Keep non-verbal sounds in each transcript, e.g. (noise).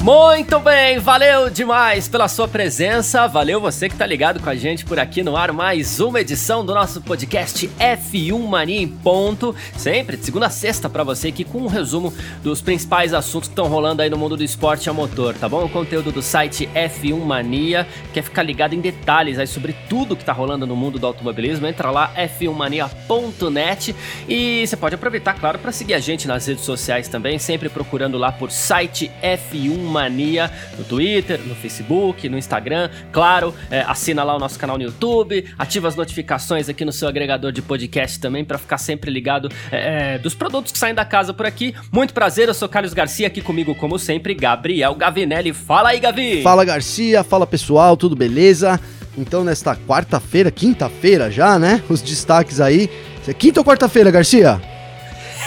Muito bem, valeu demais pela sua presença, valeu você que tá ligado com a gente por aqui no ar, mais uma edição do nosso podcast F1 Mania em ponto, sempre de segunda a sexta para você aqui com um resumo dos principais assuntos que estão rolando aí no mundo do esporte a motor, tá bom? O conteúdo do site F1 Mania, quer ficar ligado em detalhes aí sobre tudo que tá rolando no mundo do automobilismo, entra lá f1mania.net e você pode aproveitar, claro, para seguir a gente nas redes sociais também, sempre procurando lá por site F1 Mania no Twitter, no Facebook, no Instagram. Claro, é, assina lá o nosso canal no YouTube, ativa as notificações aqui no seu agregador de podcast também para ficar sempre ligado é, é, dos produtos que saem da casa por aqui. Muito prazer, eu sou Carlos Garcia, aqui comigo, como sempre, Gabriel Gavinelli. Fala aí, Gavi! Fala, Garcia, fala pessoal, tudo beleza? Então, nesta quarta-feira, quinta-feira já, né? Os destaques aí. É quinta ou quarta-feira, Garcia?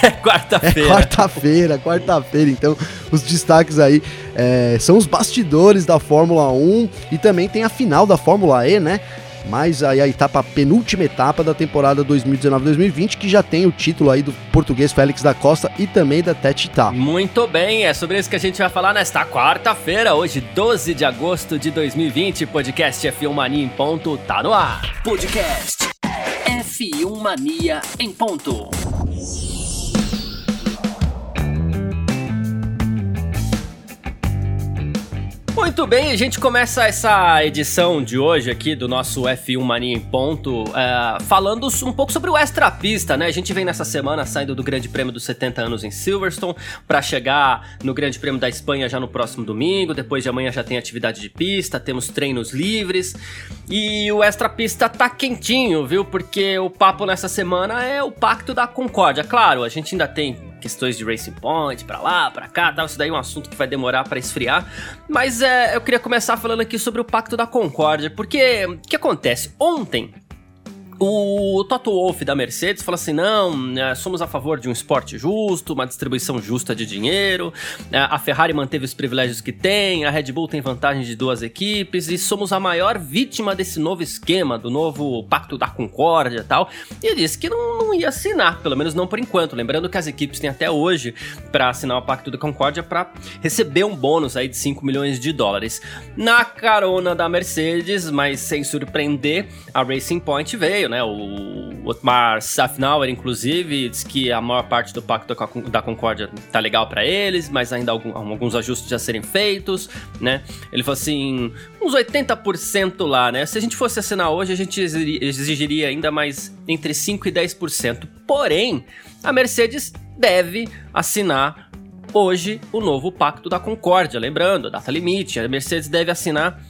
(laughs) É quarta-feira. É quarta-feira, quarta-feira. Então, os destaques aí é, são os bastidores da Fórmula 1 e também tem a final da Fórmula E, né? Mas aí a etapa, a penúltima etapa da temporada 2019-2020, que já tem o título aí do português Félix da Costa e também da Tetita. Muito bem, é sobre isso que a gente vai falar nesta quarta-feira, hoje 12 de agosto de 2020, podcast F1 Mania em ponto, tá no ar. Podcast F1 Mania em ponto. Muito bem, a gente começa essa edição de hoje aqui do nosso F1 Mania em Ponto é, falando um pouco sobre o Extra Pista, né? A gente vem nessa semana saindo do Grande Prêmio dos 70 anos em Silverstone para chegar no Grande Prêmio da Espanha já no próximo domingo. Depois de amanhã já tem atividade de pista, temos treinos livres e o Extra Pista tá quentinho, viu? Porque o papo nessa semana é o Pacto da Concórdia. Claro, a gente ainda tem questões de Racing Point, para lá, para cá, tal. Isso daí é um assunto que vai demorar para esfriar. Mas é, eu queria começar falando aqui sobre o Pacto da Concórdia, porque o que acontece? Ontem o Toto Wolff da Mercedes fala assim: não, é, somos a favor de um esporte justo, uma distribuição justa de dinheiro. É, a Ferrari manteve os privilégios que tem, a Red Bull tem vantagem de duas equipes e somos a maior vítima desse novo esquema, do novo Pacto da Concórdia e tal. E disse que não, não ia assinar, pelo menos não por enquanto. Lembrando que as equipes têm até hoje para assinar o Pacto da Concórdia para receber um bônus aí de 5 milhões de dólares. Na carona da Mercedes, mas sem surpreender, a Racing Point veio, né? O Otmar Safnauer, inclusive, diz que a maior parte do Pacto da Concórdia tá legal para eles, mas ainda algum, alguns ajustes a serem feitos, né? Ele falou assim, uns 80% lá, né? Se a gente fosse assinar hoje, a gente exigiria ainda mais entre 5 e 10%. Porém, a Mercedes deve assinar hoje o novo Pacto da Concórdia. Lembrando, data limite, a Mercedes deve assinar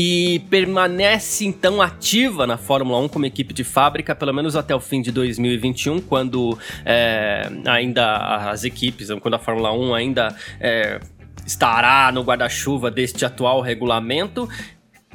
e permanece então ativa na Fórmula 1 como equipe de fábrica, pelo menos até o fim de 2021, quando é, ainda as equipes, quando a Fórmula 1 ainda é, estará no guarda-chuva deste atual regulamento.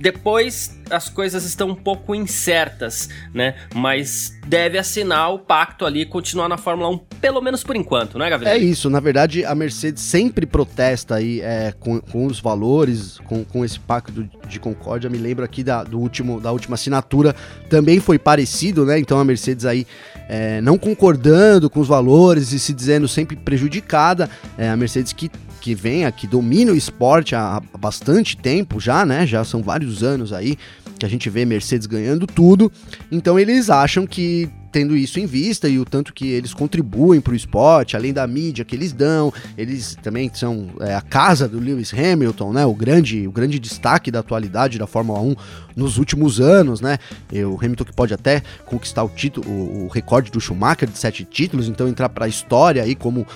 Depois as coisas estão um pouco incertas, né? Mas deve assinar o pacto ali e continuar na Fórmula 1, pelo menos por enquanto, né, Gabriel? É isso, na verdade a Mercedes sempre protesta aí é, com, com os valores, com, com esse pacto de concórdia. Me lembro aqui da, do último, da última assinatura, também foi parecido, né? Então a Mercedes aí é, não concordando com os valores e se dizendo sempre prejudicada. É, a Mercedes que que vem aqui, domina o esporte há bastante tempo já, né? Já são vários anos aí que a gente vê Mercedes ganhando tudo. Então eles acham que tendo isso em vista e o tanto que eles contribuem para o esporte, além da mídia que eles dão, eles também são é, a casa do Lewis Hamilton, né? O grande, o grande destaque da atualidade da Fórmula 1 nos últimos anos, né? E o Hamilton que pode até conquistar o título, o, recorde do Schumacher de sete títulos, então entrar para a história aí como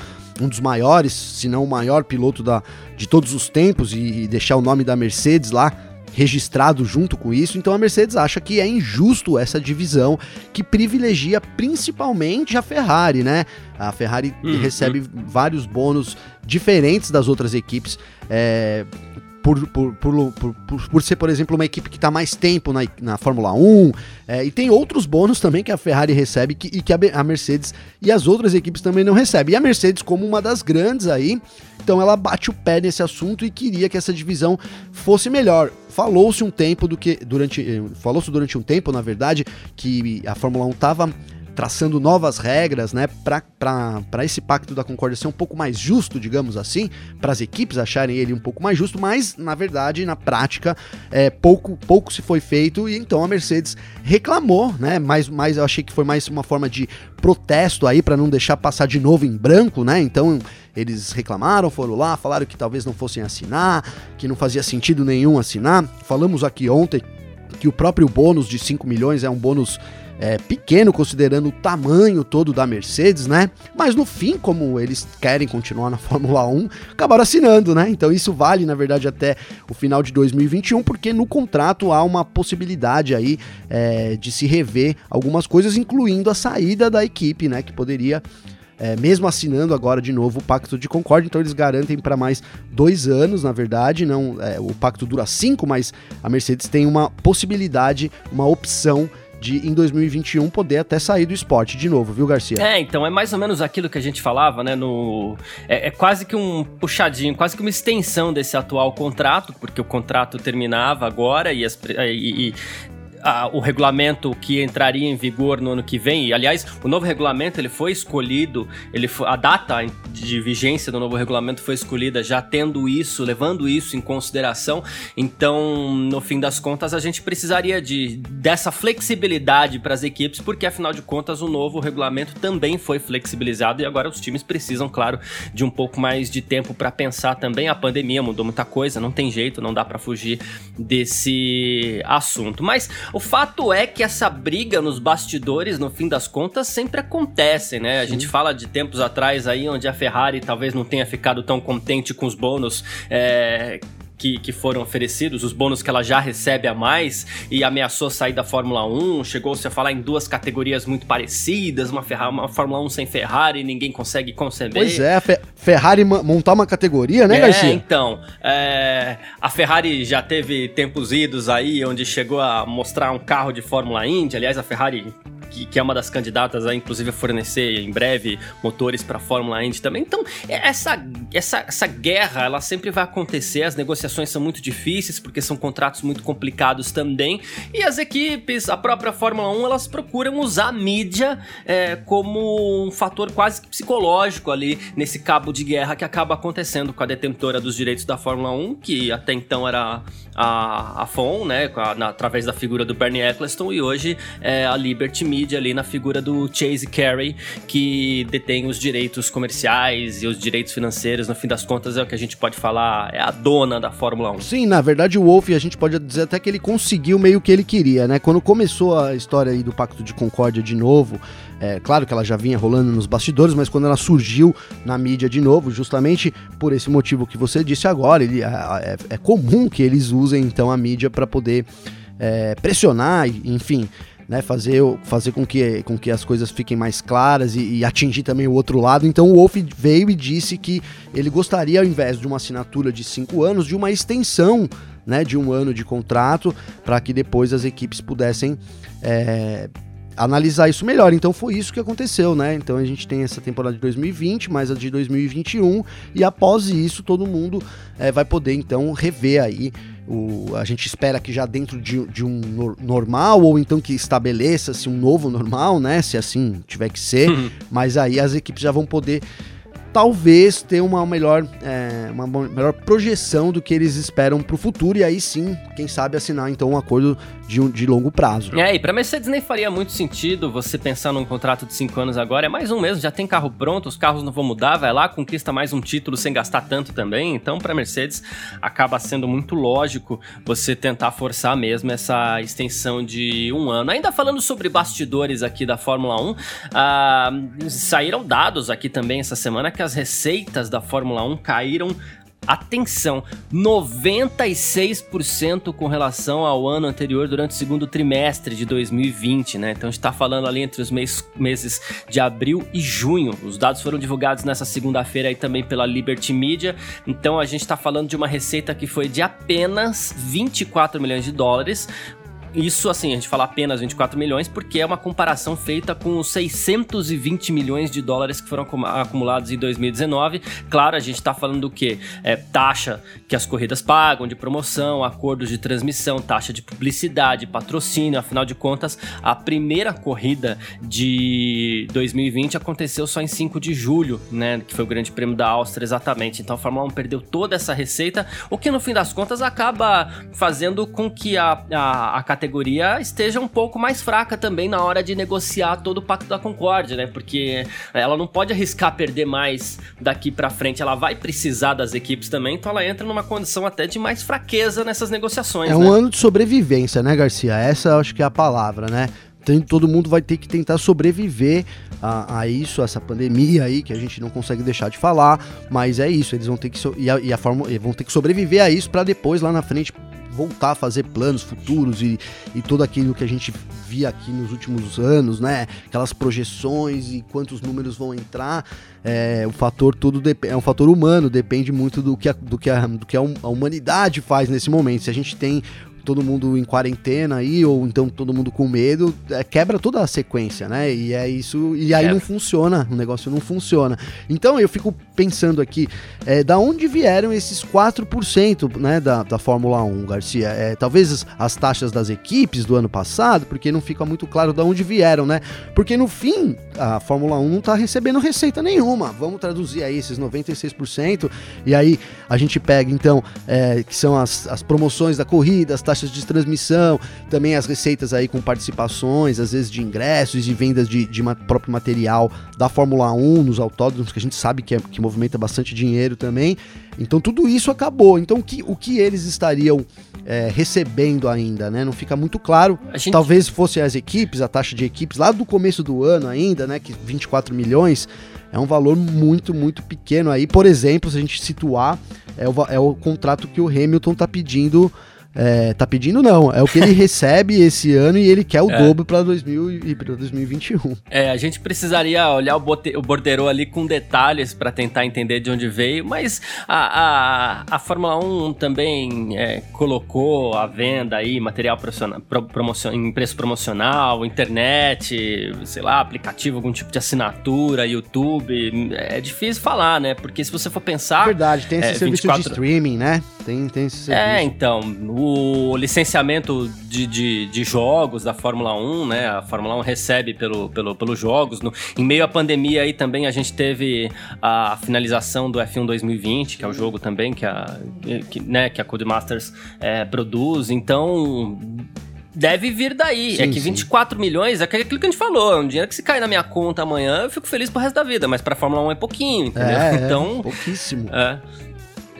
um dos maiores, se não o maior piloto da, de todos os tempos e, e deixar o nome da Mercedes lá registrado junto com isso. Então a Mercedes acha que é injusto essa divisão que privilegia principalmente a Ferrari, né? A Ferrari uhum. recebe vários bônus diferentes das outras equipes. É, por, por, por, por, ser, por exemplo, uma equipe que está mais tempo na, na Fórmula 1. É, e tem outros bônus também que a Ferrari recebe que, e que a, a Mercedes e as outras equipes também não recebem. E a Mercedes, como uma das grandes aí, então ela bate o pé nesse assunto e queria que essa divisão fosse melhor. Falou-se um tempo do que durante eh, falou-se durante um tempo, na verdade, que a Fórmula 1 estava traçando novas regras, né, para esse pacto da concórdia ser um pouco mais justo, digamos assim, para as equipes acharem ele um pouco mais justo, mas na verdade, na prática, é, pouco, pouco se foi feito e então a Mercedes reclamou, né, mas, mas eu achei que foi mais uma forma de protesto aí para não deixar passar de novo em branco, né, então eles reclamaram, foram lá, falaram que talvez não fossem assinar, que não fazia sentido nenhum assinar. Falamos aqui ontem que o próprio bônus de 5 milhões é um bônus é, pequeno considerando o tamanho todo da Mercedes, né? Mas no fim, como eles querem continuar na (laughs) Fórmula 1, acabaram assinando, né? Então isso vale, na verdade, até o final de 2021, porque no contrato há uma possibilidade aí é, de se rever algumas coisas, incluindo a saída da equipe, né? Que poderia é, mesmo assinando agora de novo o Pacto de Concórdia, então eles garantem para mais dois anos, na verdade, não é, o pacto dura cinco, mas a Mercedes tem uma possibilidade, uma opção de em 2021 poder até sair do esporte de novo, viu, Garcia? É, então é mais ou menos aquilo que a gente falava, né? No é, é, quase que um puxadinho, quase que uma extensão desse atual contrato, porque o contrato terminava agora e, as, e, e a, o regulamento que entraria em vigor no ano que vem. E, aliás, o novo regulamento ele foi escolhido, ele foi, a data de vigência do novo regulamento foi escolhida já tendo isso, levando isso em consideração. Então, no fim das contas, a gente precisaria de dessa flexibilidade para as equipes, porque afinal de contas o novo regulamento também foi flexibilizado e agora os times precisam, claro, de um pouco mais de tempo para pensar também. A pandemia mudou muita coisa, não tem jeito, não dá para fugir desse assunto. Mas o fato é que essa briga nos bastidores, no fim das contas, sempre acontece, né? A Sim. gente fala de tempos atrás aí onde a Ferrari talvez não tenha ficado tão contente com os bônus é, que, que foram oferecidos, os bônus que ela já recebe a mais e ameaçou sair da Fórmula 1, chegou-se a falar em duas categorias muito parecidas, uma, Ferrari, uma Fórmula 1 sem Ferrari, ninguém consegue conceber. Pois é, Fe Ferrari montar uma categoria, né, é, Garcia? então, é, a Ferrari já teve tempos idos aí, onde chegou a mostrar um carro de Fórmula Indy, aliás, a Ferrari que, que, é uma das candidatas a inclusive fornecer em breve motores para a Fórmula Indy também. Então, essa, essa, essa guerra, ela sempre vai acontecer, as negociações são muito difíceis, porque são contratos muito complicados também, e as equipes, a própria Fórmula 1, elas procuram usar a mídia é, como um fator quase psicológico ali nesse cabo de guerra que acaba acontecendo com a detentora dos direitos da Fórmula 1, que até então era a, a FON, né, a, na, através da figura do Bernie Eccleston, e hoje é a Liberty Media ali na figura do Chase Carey, que detém os direitos comerciais e os direitos financeiros. No fim das contas, é o que a gente pode falar, é a dona da Fórmula 1. Sim, na verdade, o Wolff, a gente pode dizer até que ele conseguiu meio que ele queria, né? Quando começou a história aí do Pacto de Concórdia de novo, é claro que ela já vinha rolando nos bastidores, mas quando ela surgiu na mídia de novo, justamente por esse motivo que você disse agora, ele, é, é, é comum que eles usem então a mídia para poder é, pressionar, enfim, né, fazer, fazer com, que, com que as coisas fiquem mais claras e, e, atingir também o outro lado. Então o Wolf veio e disse que ele gostaria, ao invés de uma assinatura de cinco anos, de uma extensão né, de um ano de contrato, para que depois as equipes pudessem. É, analisar isso melhor. Então foi isso que aconteceu, né? Então a gente tem essa temporada de 2020, mais a de 2021 e após isso todo mundo é, vai poder então rever aí o, a gente espera que já dentro de, de um no, normal, ou então que estabeleça-se um novo normal, né? Se assim tiver que ser. Uhum. Mas aí as equipes já vão poder talvez ter uma melhor, é, uma melhor projeção do que eles esperam para o futuro e aí sim, quem sabe assinar então um acordo de, um, de longo prazo. É, e para Mercedes nem faria muito sentido você pensar num contrato de cinco anos agora, é mais um mesmo, já tem carro pronto, os carros não vão mudar, vai lá, conquista mais um título sem gastar tanto também, então para Mercedes acaba sendo muito lógico você tentar forçar mesmo essa extensão de um ano. Ainda falando sobre bastidores aqui da Fórmula 1, ah, saíram dados aqui também essa semana que as receitas da Fórmula 1 caíram atenção, 96% com relação ao ano anterior durante o segundo trimestre de 2020, né? Então a gente está falando ali entre os mês, meses de abril e junho. Os dados foram divulgados nessa segunda-feira aí também pela Liberty Media. Então a gente está falando de uma receita que foi de apenas 24 milhões de dólares, isso, assim, a gente fala apenas 24 milhões, porque é uma comparação feita com os 620 milhões de dólares que foram acumulados em 2019. Claro, a gente está falando do que? É, taxa que as corridas pagam, de promoção, acordos de transmissão, taxa de publicidade, patrocínio. Afinal de contas, a primeira corrida de 2020 aconteceu só em 5 de julho, né? Que foi o Grande Prêmio da Áustria, exatamente. Então a Fórmula 1 perdeu toda essa receita, o que no fim das contas acaba fazendo com que a, a, a categoria esteja um pouco mais fraca também na hora de negociar todo o Pacto da Concórdia, né? Porque ela não pode arriscar perder mais daqui para frente, ela vai precisar das equipes também, então ela entra numa condição até de mais fraqueza nessas negociações. É um né? ano de sobrevivência, né, Garcia? Essa eu acho que é a palavra, né? Todo mundo vai ter que tentar sobreviver a, a, isso, a essa pandemia aí, que a gente não consegue deixar de falar, mas é isso, eles vão ter que, so, e a, e a forma, vão ter que sobreviver a isso para depois, lá na frente, voltar a fazer planos futuros e, e tudo aquilo que a gente via aqui nos últimos anos, né? Aquelas projeções e quantos números vão entrar. É, o fator tudo é um fator humano, depende muito do que, a, do que, a, do que a humanidade faz nesse momento. Se a gente tem todo mundo em quarentena aí, ou então todo mundo com medo, é, quebra toda a sequência, né? E é isso. E aí é. não funciona, o negócio não funciona. Então eu fico pensando aqui, é, da onde vieram esses 4% né, da, da Fórmula 1, Garcia? É, talvez as, as, taxas das equipes do ano passado, porque não fica muito claro de onde vieram, né? Porque no fim, a Fórmula 1 não tá recebendo receita nenhuma. Vamos traduzir aí esses 96%, e aí a gente pega então, é, que são as, as promoções da corrida, as taxas taxas de transmissão, também as receitas aí com participações, às vezes de ingressos e vendas de, de próprio material da Fórmula 1 nos autódromos, que a gente sabe que, é, que movimenta bastante dinheiro também. Então tudo isso acabou. Então o que, o que eles estariam é, recebendo ainda, né? Não fica muito claro. Gente... Talvez fosse as equipes, a taxa de equipes lá do começo do ano ainda, né? Que 24 milhões é um valor muito, muito pequeno aí. Por exemplo, se a gente situar, é o, é o contrato que o Hamilton está pedindo é, tá pedindo não, é o que ele (laughs) recebe esse ano e ele quer o é. dobro para 2021. É, a gente precisaria olhar o, bote, o borderô ali com detalhes para tentar entender de onde veio, mas a, a, a Fórmula 1 também é, colocou a venda aí, material promocion, em preço promocional, internet, sei lá, aplicativo, algum tipo de assinatura, YouTube. É difícil falar, né? Porque se você for pensar. Verdade, tem esse é, serviço 24... de streaming, né? Tem, tem esse serviço. É, então, o o licenciamento de, de, de, jogos da Fórmula 1, né? A Fórmula 1 recebe pelo, pelo, pelos jogos. No, em meio à pandemia aí também a gente teve a finalização do F1 2020, que é o jogo também que a, que, né, que a Codemasters é, produz. Então, deve vir daí. Sim, é que 24 sim. milhões é aquilo que a gente falou. É um dinheiro que se cair na minha conta amanhã, eu fico feliz pro resto da vida. Mas pra Fórmula 1 é pouquinho, entendeu? É, (laughs) então. É, pouquíssimo. É.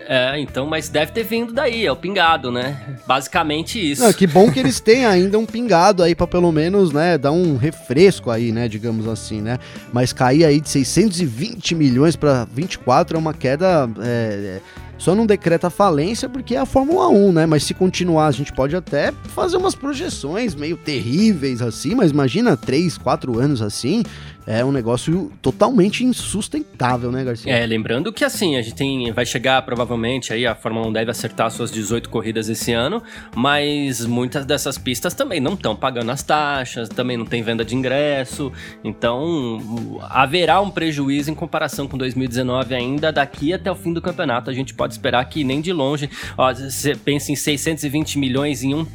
É, então, mas deve ter vindo daí, é o pingado, né? Basicamente isso. Não, que bom que eles têm ainda um pingado aí para pelo menos, né, dar um refresco aí, né, digamos assim, né? Mas cair aí de 620 milhões para 24 é uma queda é, só não decreta falência porque é a Fórmula 1, né? Mas se continuar, a gente pode até fazer umas projeções meio terríveis assim, mas imagina 3, 4 anos assim, é um negócio totalmente insustentável, né, Garcia? É, lembrando que assim, a gente tem, vai chegar provavelmente aí, a Fórmula 1 deve acertar suas 18 corridas esse ano, mas muitas dessas pistas também não estão pagando as taxas, também não tem venda de ingresso, então haverá um prejuízo em comparação com 2019 ainda, daqui até o fim do campeonato a gente pode esperar que nem de longe, ó, você pensa em 620 milhões em um,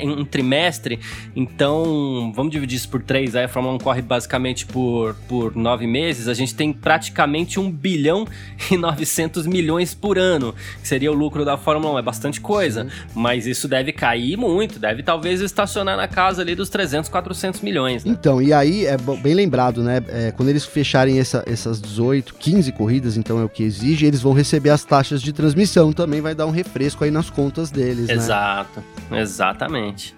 em um trimestre, então vamos dividir isso por três, aí a Fórmula 1 corre basicamente por por, por nove meses, a gente tem praticamente 1 bilhão e 900 milhões por ano, que seria o lucro da Fórmula 1. É bastante coisa, Sim. mas isso deve cair muito, deve talvez estacionar na casa ali dos 300, 400 milhões. Né? Então, e aí é bem lembrado, né? É, quando eles fecharem essa, essas 18, 15 corridas, então é o que exige, eles vão receber as taxas de, transmissão também vai dar um refresco aí nas contas deles, Exato, né? exatamente.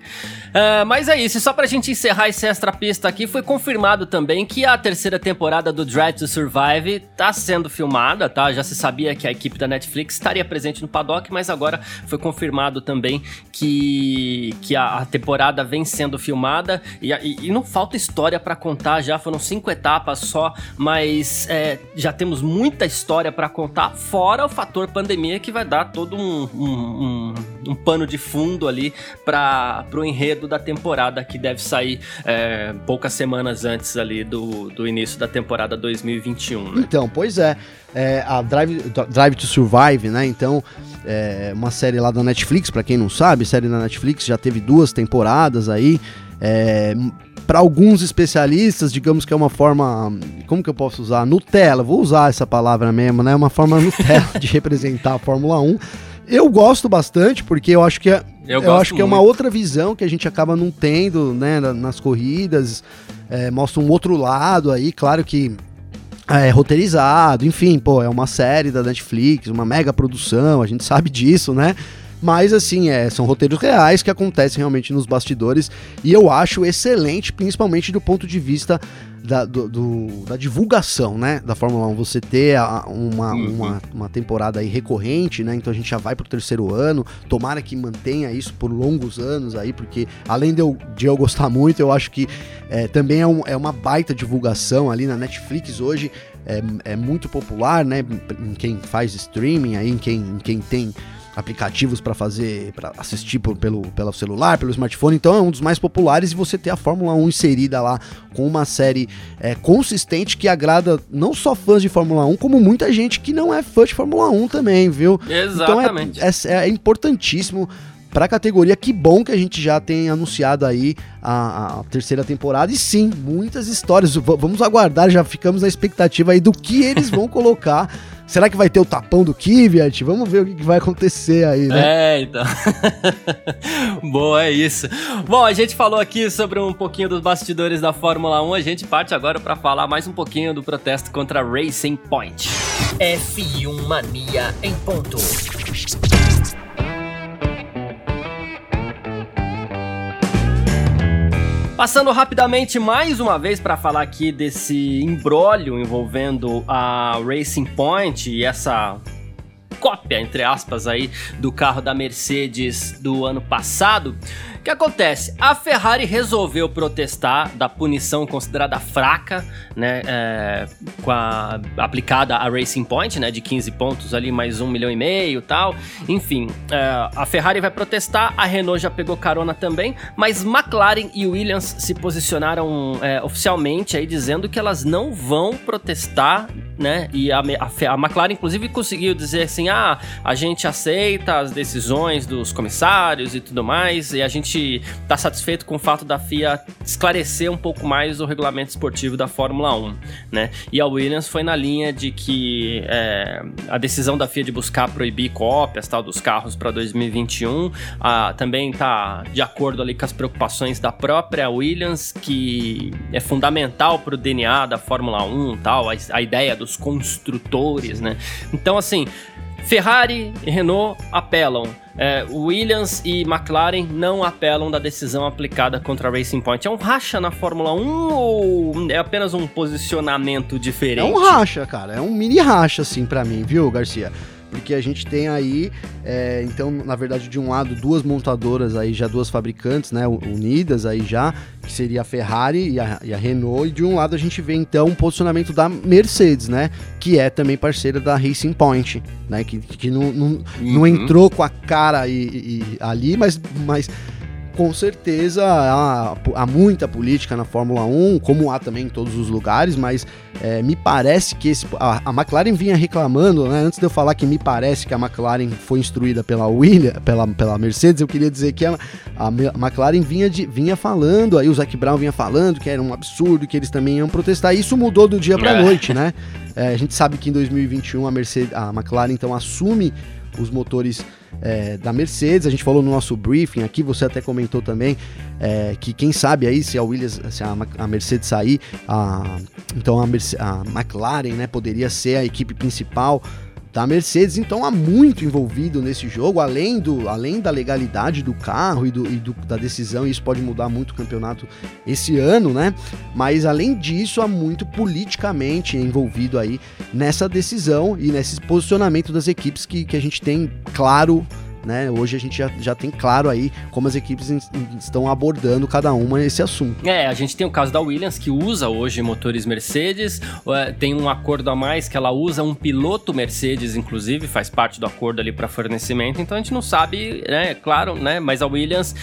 Uh, mas é isso, só pra gente encerrar esse extra pista aqui, foi confirmado também que a terceira temporada do Drive to Survive tá sendo filmada, tá? Já se sabia que a equipe da Netflix estaria presente no paddock, mas agora foi confirmado também que, que a, a temporada vem sendo filmada e, e, e não falta história para contar já, foram cinco etapas só, mas é, já temos muita história para contar, fora o fator pandemia que vai dar todo um, um, um, um pano de fundo ali para o enredo da temporada que deve sair é, poucas semanas antes ali do, do início da temporada 2021. Né? Então, pois é. é a Drive, Drive to Survive, né? Então, é uma série lá da Netflix, para quem não sabe, série da Netflix já teve duas temporadas aí. É, para alguns especialistas, digamos que é uma forma, como que eu posso usar? Nutella, vou usar essa palavra mesmo, né? Uma forma (laughs) Nutella de representar a Fórmula 1. Eu gosto bastante porque eu acho que é, eu, eu acho que é uma outra visão que a gente acaba não tendo, né, nas corridas. É, mostra um outro lado aí, claro que é roteirizado, enfim, pô, é uma série da Netflix, uma mega produção, a gente sabe disso, né? Mas, assim, é, são roteiros reais que acontecem realmente nos bastidores. E eu acho excelente, principalmente do ponto de vista da, do, do, da divulgação, né, da Fórmula 1, você ter a, uma, uhum. uma, uma, temporada aí recorrente, né, então a gente já vai pro terceiro ano, tomara que mantenha isso por longos anos aí, porque além de eu, de eu gostar muito, eu acho que é, também é, um, é uma baita divulgação ali na Netflix hoje, é, é muito popular, né, em quem faz streaming aí, em quem, em quem tem aplicativos para fazer, para assistir por, pelo, pelo celular, pelo smartphone, então é um dos mais populares e você ter a Fórmula 1 inserida lá com uma série é, consistente que agrada não só fãs de Fórmula 1, como muita gente que não é fã de Fórmula 1 também, viu? Exatamente. Então é, é, é importantíssimo para a categoria. Que bom que a gente já tem anunciado aí a, a, terceira temporada. E sim, muitas histórias. V vamos aguardar, já ficamos na expectativa aí do que eles vão (laughs) colocar Será que vai ter o tapão do Kvyat? Vamos ver o que, vai acontecer aí, né? É, então. (laughs) Boa, é isso. Bom, a gente falou aqui sobre um pouquinho dos bastidores da Fórmula 1. A gente parte agora para falar mais um pouquinho do protesto contra a Racing Point. F1 Mania em ponto. Passando rapidamente mais uma vez para falar aqui desse embrólio envolvendo a Racing Point e essa cópia, entre aspas, aí do carro da Mercedes do ano passado. O que acontece? A Ferrari resolveu protestar da punição considerada fraca, né, é, com a, aplicada a Racing Point, né, de 15 pontos ali, mais um milhão e meio tal. Enfim, é, a Ferrari vai protestar, a Renault já pegou carona também, mas McLaren e Williams se posicionaram é, oficialmente aí dizendo que elas não vão protestar, né, e a, a, a McLaren inclusive conseguiu dizer assim, ah, a gente aceita as decisões dos comissários e tudo mais, e a gente gente tá satisfeito com o fato da FIA esclarecer um pouco mais o regulamento esportivo da Fórmula 1, né? E a Williams foi na linha de que é, a decisão da FIA de buscar proibir cópias tal dos carros para 2021 a, também tá de acordo ali com as preocupações da própria Williams, que é fundamental para o DNA da Fórmula 1 tal, a, a ideia dos construtores, né? Então, assim, Ferrari e Renault apelam. É, Williams e McLaren não apelam da decisão aplicada contra a Racing Point. É um racha na Fórmula 1 ou é apenas um posicionamento diferente? É um racha, cara. É um mini racha, assim, para mim, viu, Garcia? Porque a gente tem aí, é, então, na verdade, de um lado, duas montadoras aí, já duas fabricantes, né, unidas aí já, que seria a Ferrari e a, e a Renault, e de um lado a gente vê, então, um posicionamento da Mercedes, né, que é também parceira da Racing Point, né, que, que não, não, uhum. não entrou com a cara e, e, ali, mas... mas com certeza há, há, muita política na Fórmula 1, como há também em todos os lugares, mas é, me parece que esse, a, a, McLaren vinha reclamando, né? Antes de eu falar que me parece que a McLaren foi instruída pela Williams, pela, pela Mercedes, eu queria dizer que a, a, McLaren vinha, de, vinha falando, aí o Zac Brown vinha falando que era um absurdo, que eles também iam protestar. Isso mudou do dia para é. noite, né? É, a gente sabe que em 2021 a Mercedes, a McLaren então assume os motores é, da Mercedes. A gente falou no nosso briefing aqui, você até comentou também é, que quem sabe aí se a Williams, se a, a Mercedes sair, a, então a, Merce, a McLaren né, poderia ser a equipe principal da Mercedes, então há muito envolvido nesse jogo, além, do, além da legalidade do carro e, do, e do, da decisão, isso pode mudar muito o campeonato esse ano, né? Mas além disso, há muito politicamente envolvido aí nessa decisão e nesse posicionamento das equipes que, que a gente tem claro né? Hoje a gente já, já tem claro aí como as equipes estão abordando cada uma esse assunto. É, a gente tem o caso da Williams, que usa hoje motores Mercedes, é, tem um acordo a mais que ela usa um piloto Mercedes, inclusive, faz parte do acordo ali para fornecimento, então a gente não sabe, né? Claro, né? Mas a Williams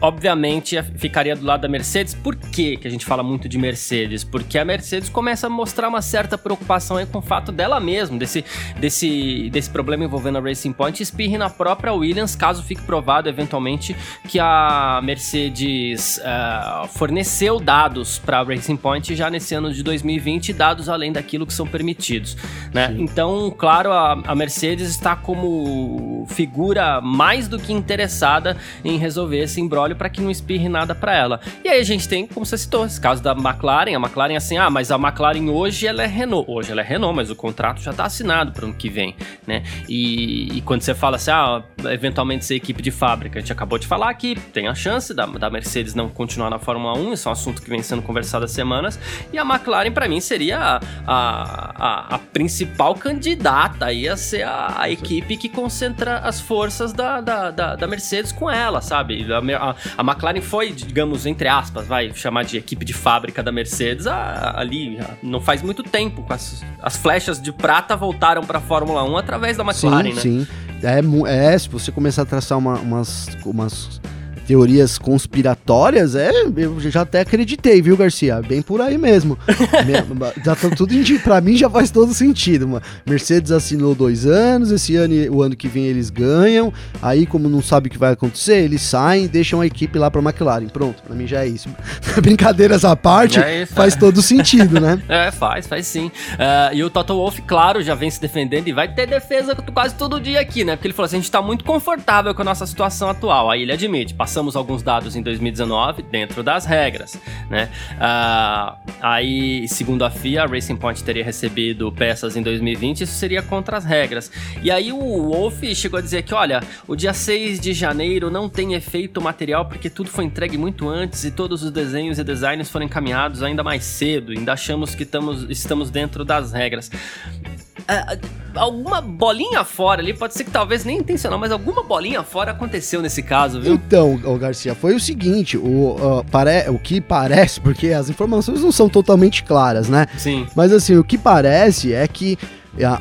obviamente ficaria do lado da Mercedes. Por que, que a gente fala muito de Mercedes? Porque a Mercedes começa a mostrar uma certa preocupação aí com o fato dela mesma, desse, desse, desse problema envolvendo a Racing Point, espirre na própria Williams, caso fique provado eventualmente que a Mercedes uh, forneceu dados para a Racing Point já nesse ano de 2020, dados além daquilo que são permitidos. Né? Então, claro, a, a Mercedes está como figura mais do que interessada em resolver esse embrólio petróleo para que não espirre nada para ela. E aí a gente tem, como você citou, esse caso da McLaren. A McLaren assim, ah, mas a McLaren hoje ela é Renault. Hoje ela é Renault, mas o contrato já está assinado para o ano que vem, né? E, e, quando você fala assim, ah, eventualmente ser equipe de fábrica, a gente acabou de falar que tem a chance da, da Mercedes não continuar na Fórmula 1, isso é um assunto que vem sendo conversado há semanas. E a McLaren, para mim, seria a, a, a, principal candidata aí a ser a, a equipe que concentra as forças da, da, da, da Mercedes com ela, sabe? A, a, McLaren foi, digamos, entre aspas, vai chamar de equipe de fábrica da Mercedes ali não faz muito tempo. As, as flechas de prata voltaram para a Fórmula 1 através da McLaren, sim, né? Sim, é, é, se você começar a traçar uma, umas, umas teorias conspiratórias, é, eu já até acreditei, viu, Garcia? Bem por aí mesmo. (laughs) já tá tudo em, pra mim já faz todo sentido. Mano. Mercedes assinou dois anos, esse ano o ano que vem eles ganham. Aí, como não sabe o que vai acontecer, eles saem e deixam a equipe lá pra McLaren. Pronto, pra mim já é isso. (laughs) Brincadeiras à parte, é isso, faz é. todo sentido, né? (laughs) É, faz, faz sim. Uh, e o Toto Wolff, claro, já vem se defendendo e vai ter defesa quase todo dia aqui, né? Porque ele falou assim: a gente tá muito confortável com a nossa situação atual. Aí ele admite, passando passamos alguns dados em 2019 dentro das regras, né? Uh, aí, segundo a FIA, a Racing Point teria recebido peças em 2020, isso seria contra as regras. E aí o Wolf chegou a dizer que, olha, o dia 6 de janeiro não tem efeito material porque tudo foi entregue muito antes e todos os desenhos e designs foram encaminhados ainda mais cedo, ainda achamos que estamos, estamos dentro das regras. Uh, alguma bolinha fora ali, pode ser que talvez nem intencional, mas alguma bolinha fora aconteceu nesse caso, viu? Então, o Garcia, foi o seguinte, o, uh, pare... o que parece, (laughs) porque as informações não são totalmente claras, né? Sim. Mas assim, o que parece é que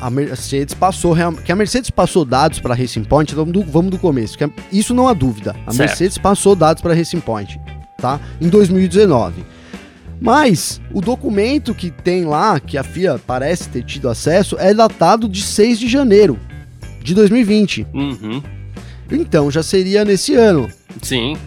a, Mercedes passou que a Mercedes passou dados para a Racing Point, vamos do, vamos do começo, que é, isso não há dúvida. A certo. Mercedes passou dados para a Racing Point, tá? Em 2019. Mas o documento que tem lá, que a FIA parece ter tido acesso, é datado de 6 de janeiro de 2020. Uhum. Então já seria nesse ano. Sim.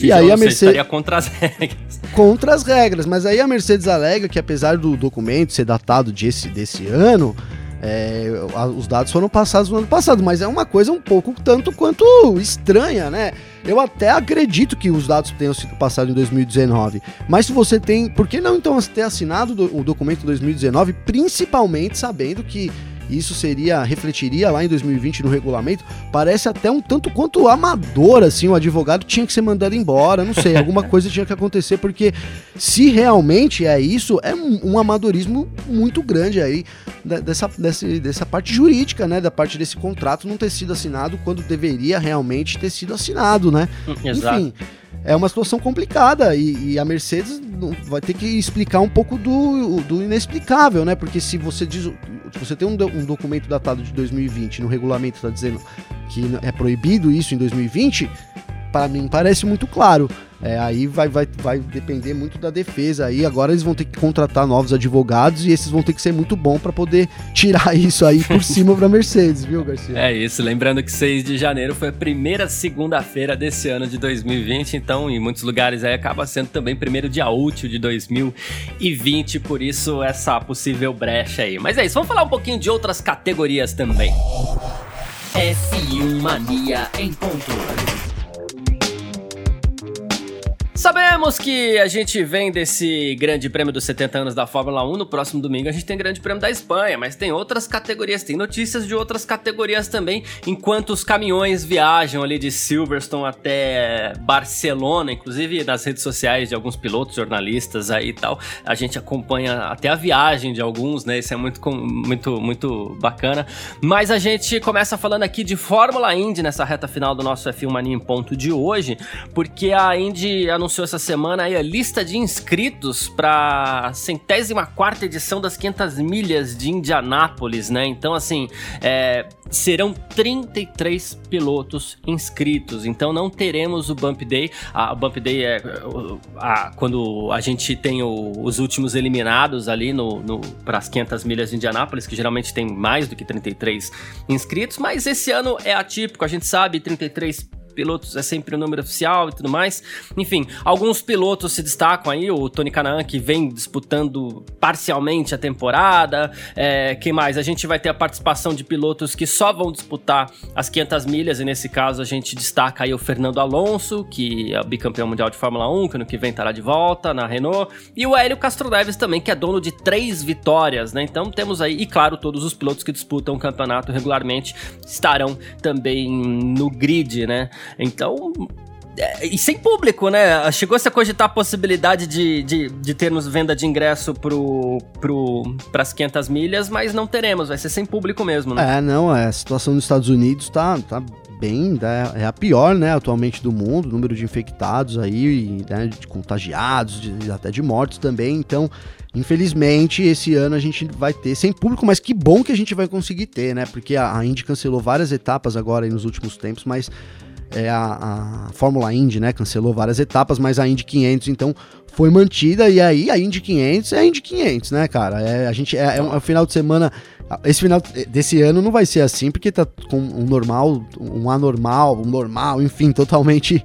E aí a Mercedes contra as regras. Contra as regras, mas aí a Mercedes alega que apesar do documento ser datado desse, desse ano, é, os dados foram passados no ano passado, mas é uma coisa um pouco tanto quanto estranha, né? Eu até acredito que os dados tenham sido passados em 2019, mas se você tem, por que não então ter assinado o documento em 2019, principalmente sabendo que isso seria refletiria lá em 2020 no regulamento, parece até um tanto quanto amador, assim, o advogado tinha que ser mandado embora, não sei, alguma (laughs) coisa tinha que acontecer, porque se realmente é isso, é um, um amadorismo muito grande aí dessa, dessa, dessa parte jurídica, né, da parte desse contrato não ter sido assinado quando deveria realmente ter sido assinado, né? Exato. Enfim, é uma situação complicada e, e, a Mercedes vai ter que explicar um pouco do, do inexplicável, né? Porque se você diz, se você tem um, um documento datado de 2020, no regulamento está dizendo que é proibido isso em 2020, para mim parece muito claro. É, aí vai, vai, vai depender muito da defesa. Aí agora eles vão ter que contratar novos advogados e esses vão ter que ser muito bom para poder tirar (laughs) isso aí por cima para Mercedes, viu, Garcia? É isso. Lembrando que 6 de janeiro foi a primeira segunda-feira desse ano de 2020, então em muitos lugares aí acaba sendo também primeiro dia útil de 2020, por isso essa possível brecha aí. Mas é isso. Vamos falar um pouquinho de outras categorias também. F1 Mania em ponto. Sabemos que a gente vem desse grande prêmio dos 70 anos da Fórmula 1. No próximo domingo a gente tem grande prêmio da Espanha, mas tem outras categorias, tem notícias de outras categorias também, enquanto os caminhões viajam ali de Silverstone até Barcelona, inclusive nas redes sociais de alguns pilotos, jornalistas aí e tal. A gente acompanha até a viagem de alguns, né? Isso é muito, muito, muito bacana. Mas a gente começa falando aqui de Fórmula Indy nessa reta final do nosso F1 Mania em ponto de hoje, porque a Indy anunciou essa semana aí a lista de inscritos para a centésima quarta edição das 500 milhas de Indianápolis, né? Então, assim, é, serão 33 pilotos inscritos. Então, não teremos o Bump Day. A, o Bump Day é quando a gente tem o, os últimos eliminados ali no, no para as 500 milhas de Indianápolis, que geralmente tem mais do que 33 inscritos. Mas esse ano é atípico, a gente sabe, 33 pilotos é sempre o número oficial e tudo mais. Enfim, alguns pilotos se destacam aí, o Tony Canaan, que vem disputando parcialmente a temporada. É, quem mais? A gente vai ter a participação de pilotos que só vão disputar as 500 milhas, e nesse caso a gente destaca aí o Fernando Alonso, que é bicampeão mundial de Fórmula 1, que ano que vem estará de volta na Renault, e o Hélio Castro Neves também, que é dono de três vitórias, né? Então temos aí, e claro, todos os pilotos que disputam o campeonato regularmente estarão também no grid, né? Então, é, e sem público, né? Chegou-se a cogitar a possibilidade de, de, de termos venda de ingresso pro, pro, pras 500 milhas, mas não teremos, vai ser sem público mesmo, né? É, não, é, a situação nos Estados Unidos tá, tá bem, né, é a pior, né, atualmente do mundo, número de infectados aí, né, de contagiados, de, até de mortos também, então... Infelizmente, esse ano a gente vai ter sem público, mas que bom que a gente vai conseguir ter, né? Porque a, a Indy cancelou várias etapas agora nos últimos tempos, mas é, a, a Fórmula Indy, né? Cancelou várias etapas, mas a Indy 500 então foi mantida e aí a Indy 500 é a Indy 500, né, cara? É, a gente é, é um, é um final de semana esse final desse ano não vai ser assim porque tá com um normal, um anormal, um normal, enfim, totalmente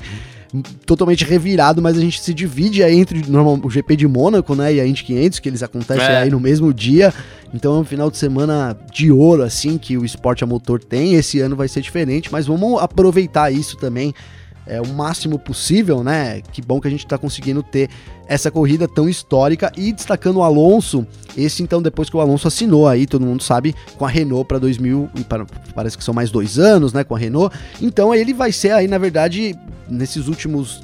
totalmente revirado, mas a gente se divide aí entre normal, o GP de Mônaco, né, e a Indy 500, que eles acontecem é. aí no mesmo dia. Então é um final de semana de ouro, assim, que o esporte a motor tem. Esse ano vai ser diferente, mas vamos aproveitar isso também é, o máximo possível, né? Que bom que a gente está conseguindo ter essa corrida tão histórica e destacando o Alonso, esse então depois que o Alonso assinou aí, todo mundo sabe, com a Renault para 2000, parece que são mais dois anos, né, com a Renault. Então ele vai ser aí, na verdade, nesses últimos,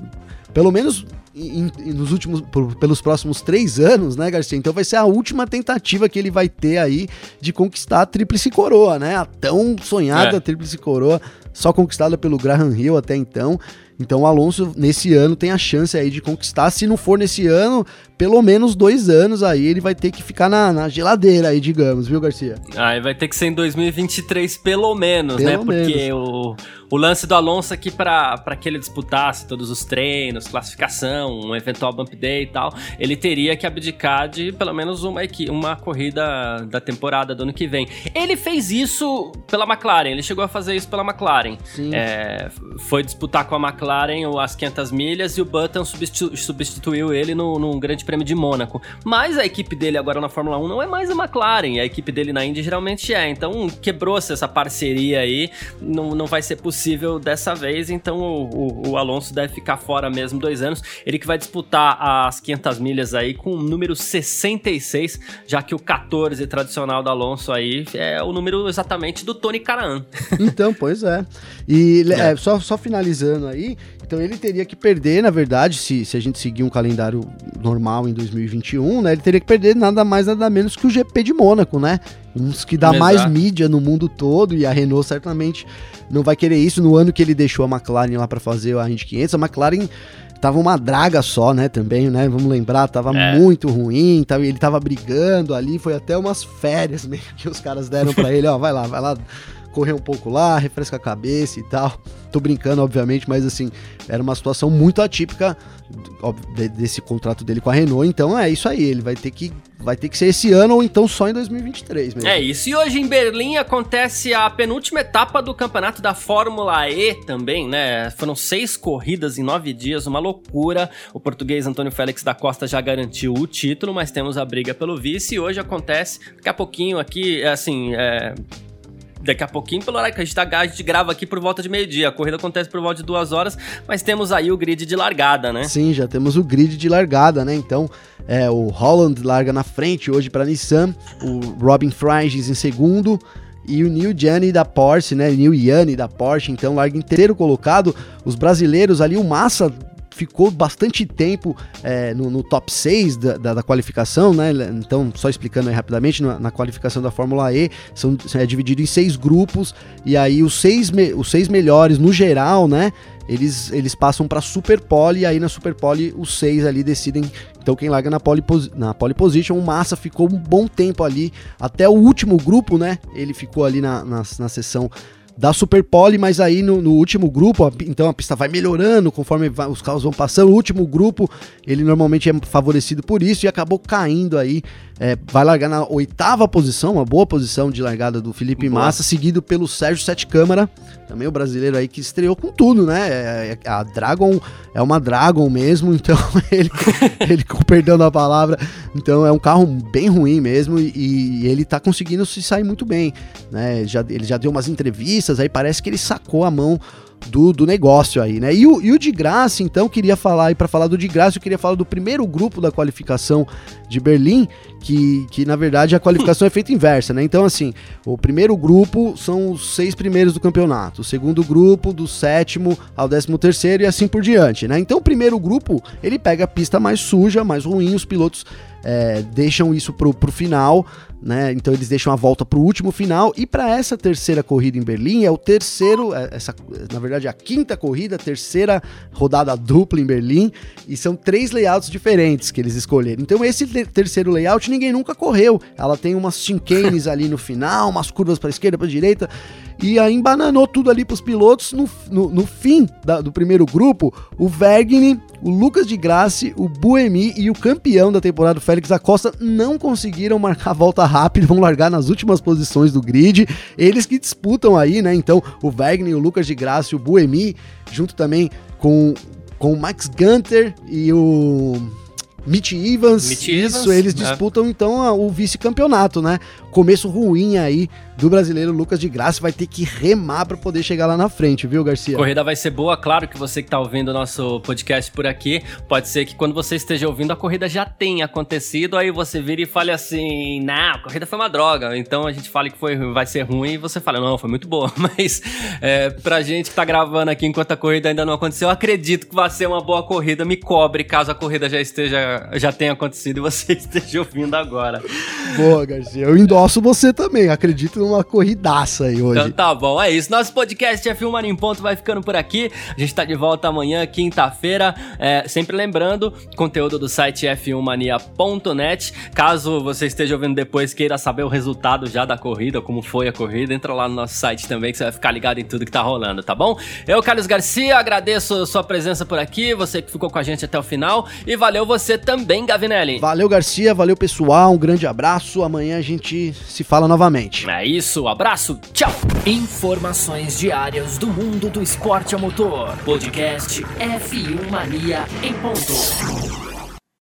pelo menos em, em, nos últimos, por, pelos próximos três anos, né, Garcia? Então vai ser a última tentativa que ele vai ter aí de conquistar a tríplice coroa, né? A tão sonhada é. tríplice coroa, só conquistada pelo Graham Hill até então. Então o Alonso, nesse ano, tem a chance aí de conquistar. Se não for nesse ano, pelo menos dois anos aí ele vai ter que ficar na, na geladeira aí, digamos, viu, Garcia? Ah, vai ter que ser em 2023, pelo menos, pelo né? Menos. Porque o, o lance do Alonso aqui para que ele disputasse todos os treinos, classificação, um eventual bump day e tal, ele teria que abdicar de pelo menos uma, uma corrida da temporada do ano que vem. Ele fez isso pela McLaren, ele chegou a fazer isso pela McLaren. Sim. É, foi disputar com a McLaren McLaren as 500 milhas e o Button substitu substituiu ele no, no Grande Prêmio de Mônaco. Mas a equipe dele agora na Fórmula 1 não é mais a McLaren, a equipe dele na Indy geralmente é. Então quebrou-se essa parceria aí, não, não vai ser possível dessa vez. Então o, o, o, Alonso deve ficar fora mesmo dois anos. Ele que vai disputar as 500 milhas aí com o número 66, já que o 14 tradicional do Alonso aí é o número exatamente do Tony Canaan. Então, pois é. E (laughs) é. É, só, só finalizando aí, então ele teria que perder, na verdade, se, se a gente seguir um calendário normal em 2021, né? Ele teria que perder nada mais, nada menos que o GP de Mônaco, né? Uns que dá Exato. mais mídia no mundo todo e a Renault certamente não vai querer isso no ano que ele deixou a McLaren lá para fazer a Indy 500. A McLaren tava uma draga só, né, também, né, vamos lembrar, tava é. muito ruim, tava, ele tava brigando ali, foi até umas férias (laughs) meio que os caras deram para ele, ó, vai lá, vai lá correr um pouco lá, refresca a cabeça e tal. Tô brincando, obviamente, mas assim, era uma situação muito atípica desse contrato dele com a Renault, então é isso aí, ele vai ter que vai ter que ser esse ano ou então só em 2023 mesmo. É isso, e hoje em Berlim acontece a penúltima etapa do campeonato da Fórmula E também, né? Foram seis corridas em nove dias, uma loucura. O português Antônio Félix da Costa já garantiu o título, mas temos a briga pelo vice e hoje acontece, daqui a pouquinho aqui, assim, é daqui a pouquinho, pelo horário que a gente, tá, a gente grava aqui por volta de meio-dia. A corrida acontece por volta de duas horas, mas temos aí o grid de largada, né? Sim, já temos o grid de largada, né? Então, é, o Holland larga na frente hoje para Nissan, o Robin Fries em segundo, e o Neil Gianni da Porsche, né? Neil Yanni da Porsche, então larga inteiro colocado. Os brasileiros ali, o Massa ficou bastante tempo é, no, no, top 6 da, da, da, qualificação, né? Então, só explicando aí rapidamente, na, na qualificação da Fórmula E, são, é dividido em seis grupos, e aí os seis, me, os seis melhores no geral, né? Eles, eles passam para Super Pole, e aí na Super Pole os seis ali decidem. Então quem larga na pole, na pole position, o Massa ficou um bom tempo ali, até o último grupo, né? Ele ficou ali na, na, na sessão da Super Pole, mas aí no, no último grupo, então a pista vai melhorando conforme os carros vão passando. O último grupo, ele normalmente é favorecido por isso e acabou caindo aí. É, vai largar na oitava posição, uma boa posição de largada do Felipe boa. Massa, seguido pelo Sérgio Sete Câmara, também o brasileiro aí que estreou com tudo, né? É, é, a Dragon é uma Dragon mesmo, (laughs) então ele, ele com perdão da palavra, então é um carro bem ruim mesmo e, e ele tá conseguindo se sair muito bem, né? Já, ele já deu umas entrevistas, aí parece que ele sacou a mão do, do negócio aí, né? E o, e o de graça, então, queria falar, e para falar do de graça, eu queria falar do primeiro grupo da qualificação de Berlim, que, que na verdade a qualificação é feita inversa, né? Então, assim, o primeiro grupo são os seis primeiros do campeonato, o segundo grupo do sétimo ao décimo terceiro e assim por diante, né? Então, o primeiro grupo, ele pega a pista mais suja, mais ruim, os pilotos é, deixam isso pro, pro final, né? Então eles deixam a volta pro último final e para essa terceira corrida em Berlim é o terceiro, é, essa na verdade a quinta corrida, terceira rodada dupla em Berlim e são três layouts diferentes que eles escolheram. Então esse terceiro layout ninguém nunca correu. Ela tem umas chincanes (laughs) ali no final, umas curvas para esquerda, para direita e aí embananou tudo ali pros pilotos. No, no, no fim da, do primeiro grupo, o Vergne, o Lucas de Grace, o Buemi e o campeão da temporada, o Félix Acosta, não conseguiram marcar a volta rápida, vão largar nas últimas posições do grid. Eles que disputam aí, né? Então, o Vergne, o Lucas de Grace, o Buemi, junto também com, com o Max Gunter e o Mitch Evans. Mitch isso, Evans, eles né? disputam então o vice-campeonato, né? Começo ruim aí do brasileiro Lucas de Graça vai ter que remar para poder chegar lá na frente, viu, Garcia? A corrida vai ser boa, claro que você que tá ouvindo o nosso podcast por aqui, pode ser que quando você esteja ouvindo a corrida já tenha acontecido, aí você vira e fale assim: "Não, a corrida foi uma droga". Então a gente fala que foi vai ser ruim e você fala: "Não, foi muito boa". (laughs) Mas é, pra gente que tá gravando aqui enquanto a corrida ainda não aconteceu, eu acredito que vai ser uma boa corrida. Me cobre caso a corrida já esteja já tenha acontecido e você (laughs) esteja ouvindo agora. Boa, Garcia. Eu endosso você também. Acredito numa corridaça aí hoje. Então tá bom, é isso. Nosso podcast é Filmar em Ponto, vai ficando por aqui. A gente tá de volta amanhã, quinta-feira. É, sempre lembrando, conteúdo do site f1mania.net. Caso você esteja ouvindo depois, queira saber o resultado já da corrida, como foi a corrida, entra lá no nosso site também, que você vai ficar ligado em tudo que tá rolando, tá bom? Eu, Carlos Garcia, agradeço sua presença por aqui, você que ficou com a gente até o final. E valeu você também, Gavinelli. Valeu, Garcia, valeu, pessoal. Um grande abraço. Amanhã a gente se fala novamente. É isso, abraço, tchau! Informações diárias do mundo do esporte a motor. Podcast F1 Mania em ponto.